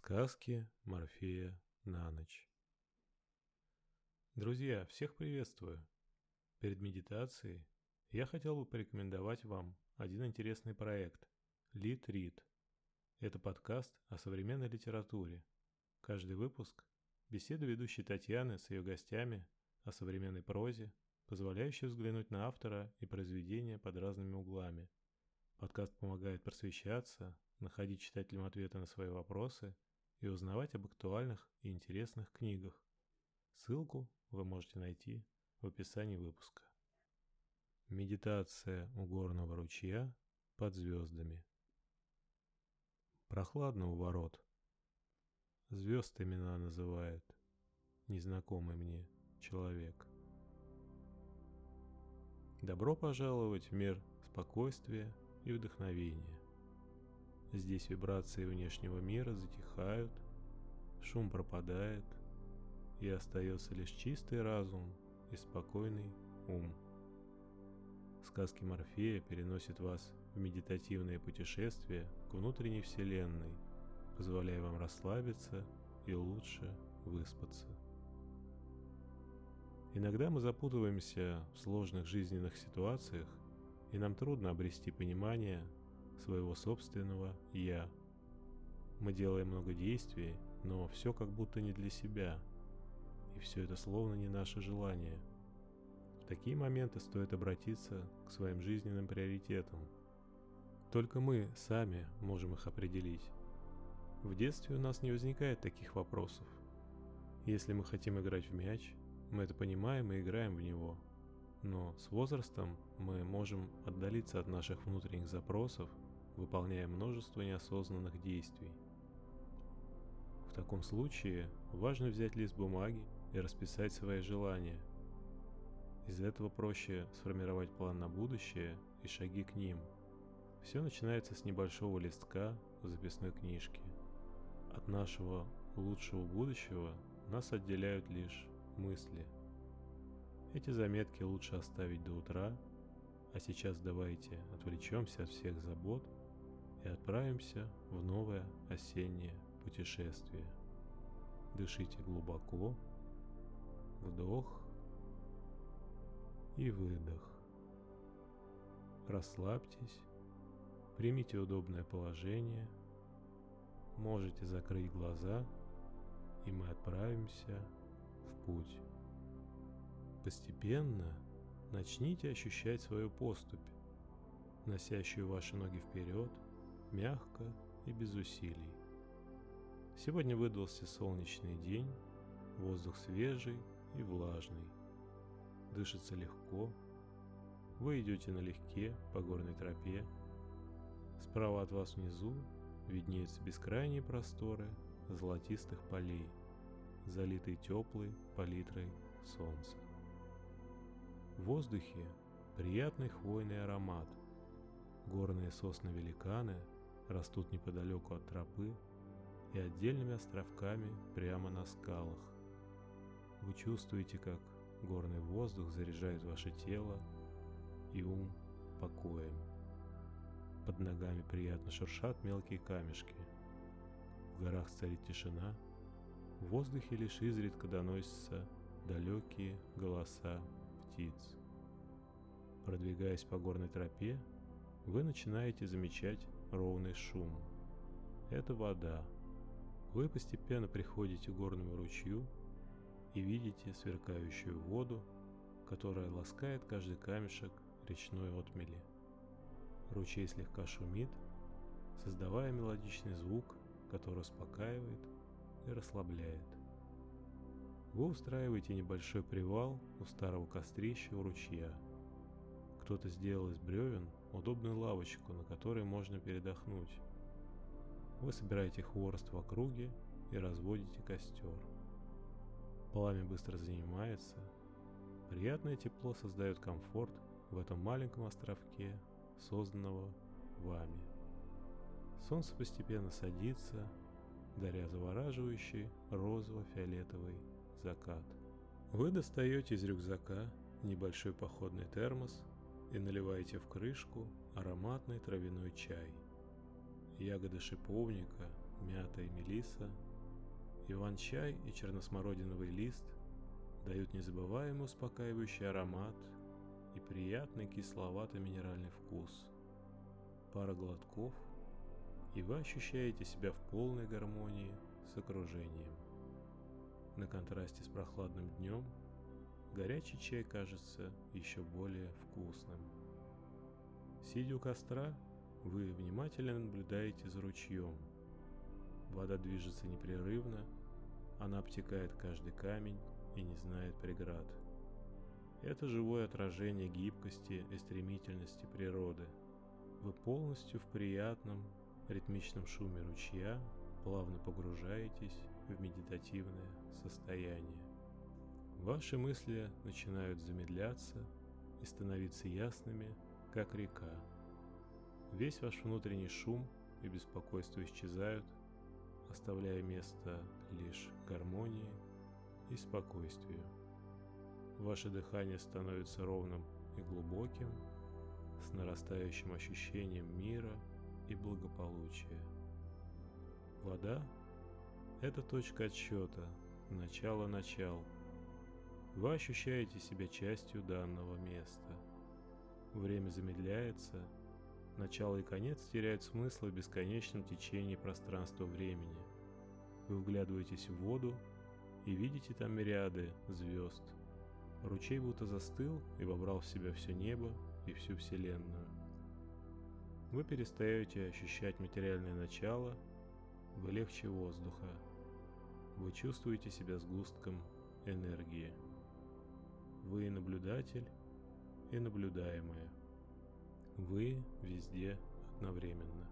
Сказки Морфея на ночь. Друзья, всех приветствую. Перед медитацией я хотел бы порекомендовать вам один интересный проект Lit Read. Это подкаст о современной литературе. Каждый выпуск – беседа ведущей Татьяны с ее гостями о современной прозе, позволяющей взглянуть на автора и произведения под разными углами. Подкаст помогает просвещаться, находить читателям ответы на свои вопросы и узнавать об актуальных и интересных книгах. Ссылку вы можете найти в описании выпуска. Медитация у горного ручья под звездами. Прохладно у ворот. Звезд имена называет незнакомый мне человек. Добро пожаловать в мир спокойствия и вдохновения. Здесь вибрации внешнего мира затихают, шум пропадает, и остается лишь чистый разум и спокойный ум. Сказки Морфея переносят вас в медитативное путешествие к внутренней вселенной, позволяя вам расслабиться и лучше выспаться. Иногда мы запутываемся в сложных жизненных ситуациях, и нам трудно обрести понимание своего собственного «я». Мы делаем много действий, но все как будто не для себя, и все это словно не наше желание. В такие моменты стоит обратиться к своим жизненным приоритетам. Только мы сами можем их определить. В детстве у нас не возникает таких вопросов. Если мы хотим играть в мяч, мы это понимаем и играем в него. Но с возрастом мы можем отдалиться от наших внутренних запросов выполняя множество неосознанных действий. В таком случае важно взять лист бумаги и расписать свои желания. Из этого проще сформировать план на будущее и шаги к ним. Все начинается с небольшого листка в записной книжке. От нашего лучшего будущего нас отделяют лишь мысли. Эти заметки лучше оставить до утра, а сейчас давайте отвлечемся от всех забот отправимся в новое осеннее путешествие. Дышите глубоко, вдох и выдох. Расслабьтесь, примите удобное положение, можете закрыть глаза, и мы отправимся в путь. Постепенно начните ощущать свою поступь, носящую ваши ноги вперед – мягко и без усилий. Сегодня выдался солнечный день, воздух свежий и влажный. Дышится легко. Вы идете налегке по горной тропе. Справа от вас внизу виднеются бескрайние просторы золотистых полей, залитые теплой палитрой солнца. В воздухе приятный хвойный аромат. Горные сосны-великаны – растут неподалеку от тропы и отдельными островками прямо на скалах. Вы чувствуете, как горный воздух заряжает ваше тело и ум покоем. Под ногами приятно шуршат мелкие камешки. В горах царит тишина. В воздухе лишь изредка доносятся далекие голоса птиц. Продвигаясь по горной тропе, вы начинаете замечать ровный шум. Это вода. Вы постепенно приходите к горному ручью и видите сверкающую воду, которая ласкает каждый камешек речной отмели. Ручей слегка шумит, создавая мелодичный звук, который успокаивает и расслабляет. Вы устраиваете небольшой привал у старого кострища у ручья. Кто-то сделал из бревен удобную лавочку, на которой можно передохнуть. Вы собираете хворост в округе и разводите костер. Пламя быстро занимается. Приятное тепло создает комфорт в этом маленьком островке, созданного вами. Солнце постепенно садится, даря завораживающий розово-фиолетовый закат. Вы достаете из рюкзака небольшой походный термос и наливаете в крышку ароматный травяной чай. Ягоды шиповника, мята и мелиса, иван-чай и черносмородиновый лист дают незабываемый успокаивающий аромат и приятный кисловато-минеральный вкус. Пара глотков, и вы ощущаете себя в полной гармонии с окружением. На контрасте с прохладным днем горячий чай кажется еще более вкусным. Сидя у костра, вы внимательно наблюдаете за ручьем. Вода движется непрерывно, она обтекает каждый камень и не знает преград. Это живое отражение гибкости и стремительности природы. Вы полностью в приятном, ритмичном шуме ручья плавно погружаетесь в медитативное состояние. Ваши мысли начинают замедляться и становиться ясными, как река. Весь ваш внутренний шум и беспокойство исчезают, оставляя место лишь гармонии и спокойствию. Ваше дыхание становится ровным и глубоким, с нарастающим ощущением мира и благополучия. Вода – это точка отсчета, начало-начал. Вы ощущаете себя частью данного места. Время замедляется, начало и конец теряют смысл в бесконечном течении пространства-времени. Вы вглядываетесь в воду и видите там мириады звезд. Ручей будто застыл и вобрал в себя все небо и всю Вселенную. Вы перестаете ощущать материальное начало, вы легче воздуха. Вы чувствуете себя сгустком энергии. Вы наблюдатель и наблюдаемое. Вы везде одновременно.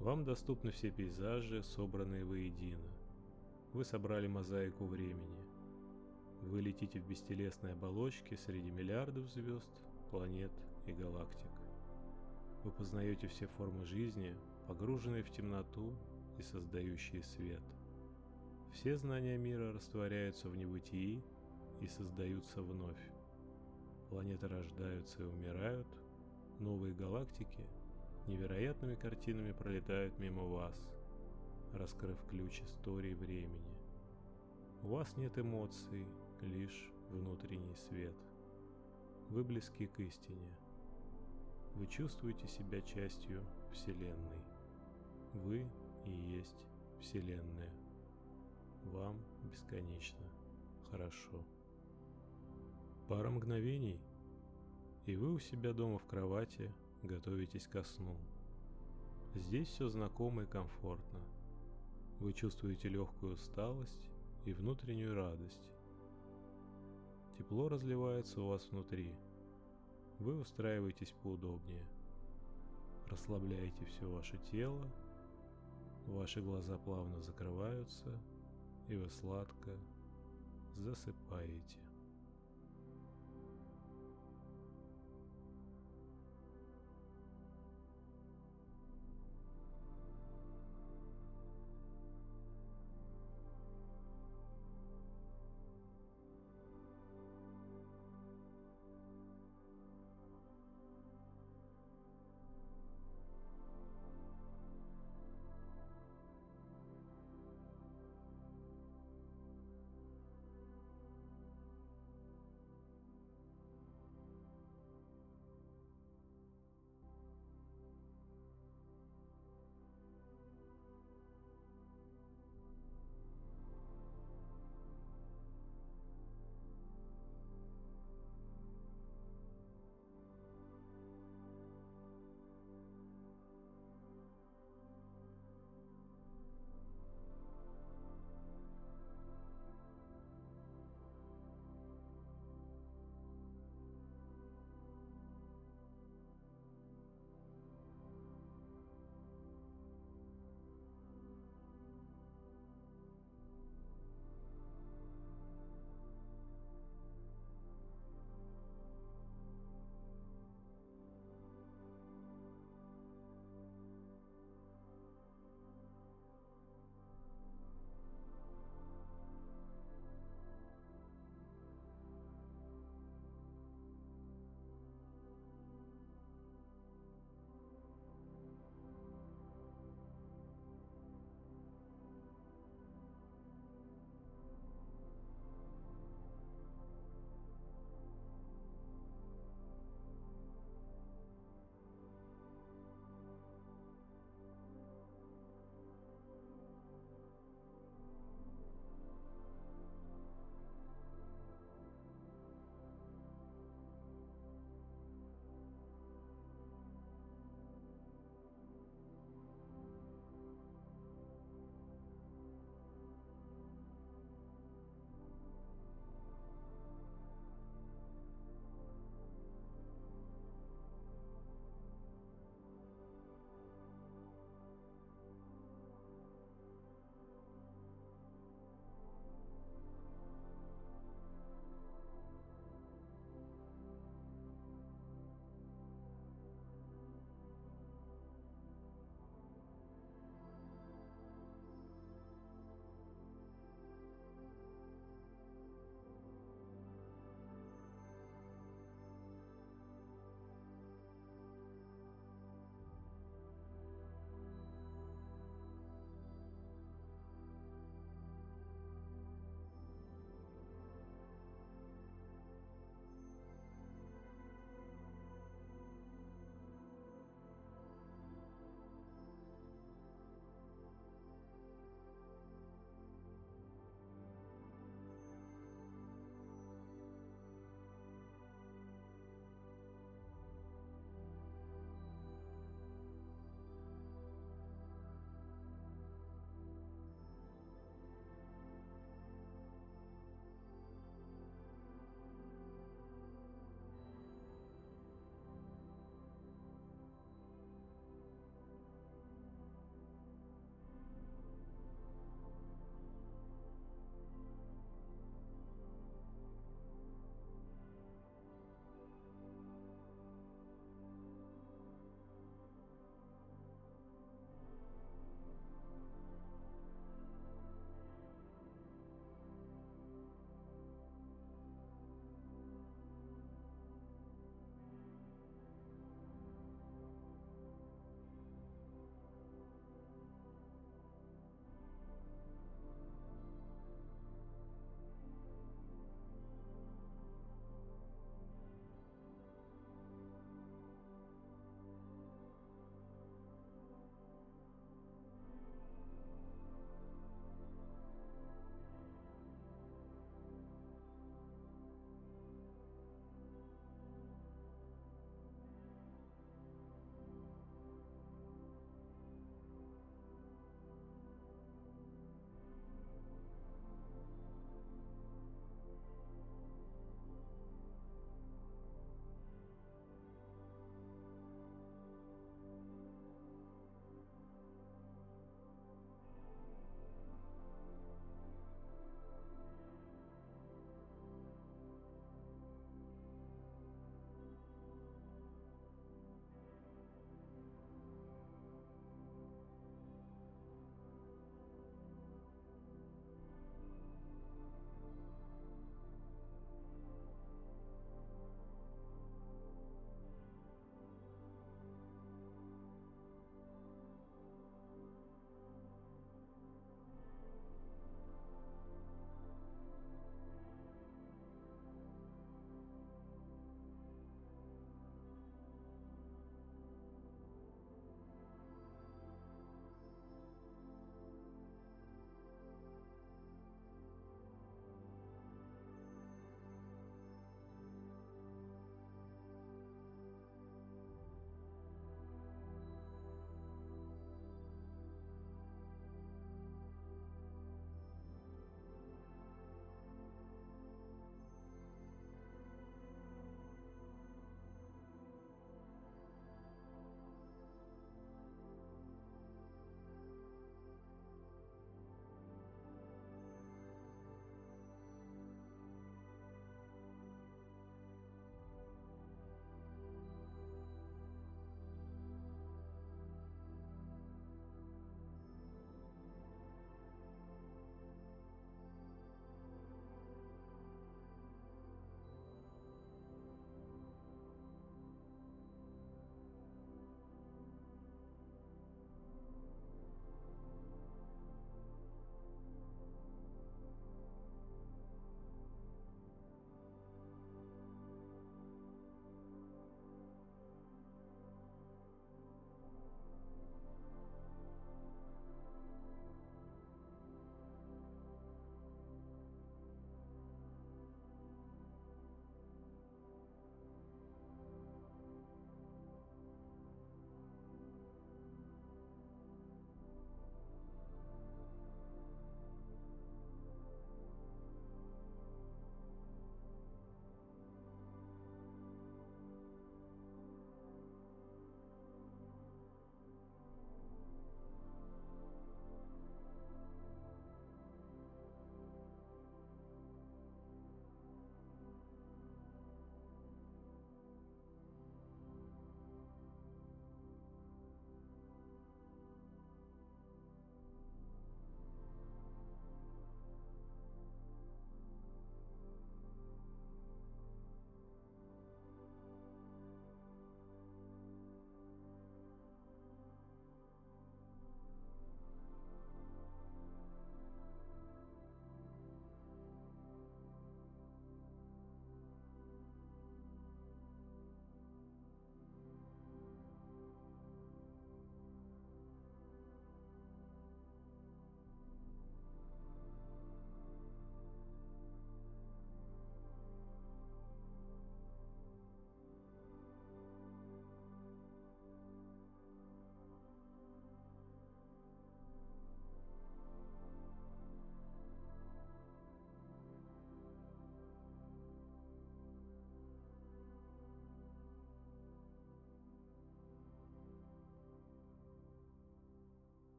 Вам доступны все пейзажи, собранные воедино. Вы собрали мозаику времени. Вы летите в бестелесной оболочке среди миллиардов звезд, планет и галактик. Вы познаете все формы жизни, погруженные в темноту и создающие свет. Все знания мира растворяются в небытии и создаются вновь. Планеты рождаются и умирают, новые галактики невероятными картинами пролетают мимо вас, раскрыв ключ истории времени. У вас нет эмоций, лишь внутренний свет. Вы близки к истине. Вы чувствуете себя частью Вселенной. Вы и есть Вселенная. Вам бесконечно хорошо. Пара мгновений, и вы у себя дома в кровати готовитесь ко сну. Здесь все знакомо и комфортно. Вы чувствуете легкую усталость и внутреннюю радость. Тепло разливается у вас внутри. Вы устраиваетесь поудобнее. Расслабляете все ваше тело. Ваши глаза плавно закрываются, и вы сладко засыпаете.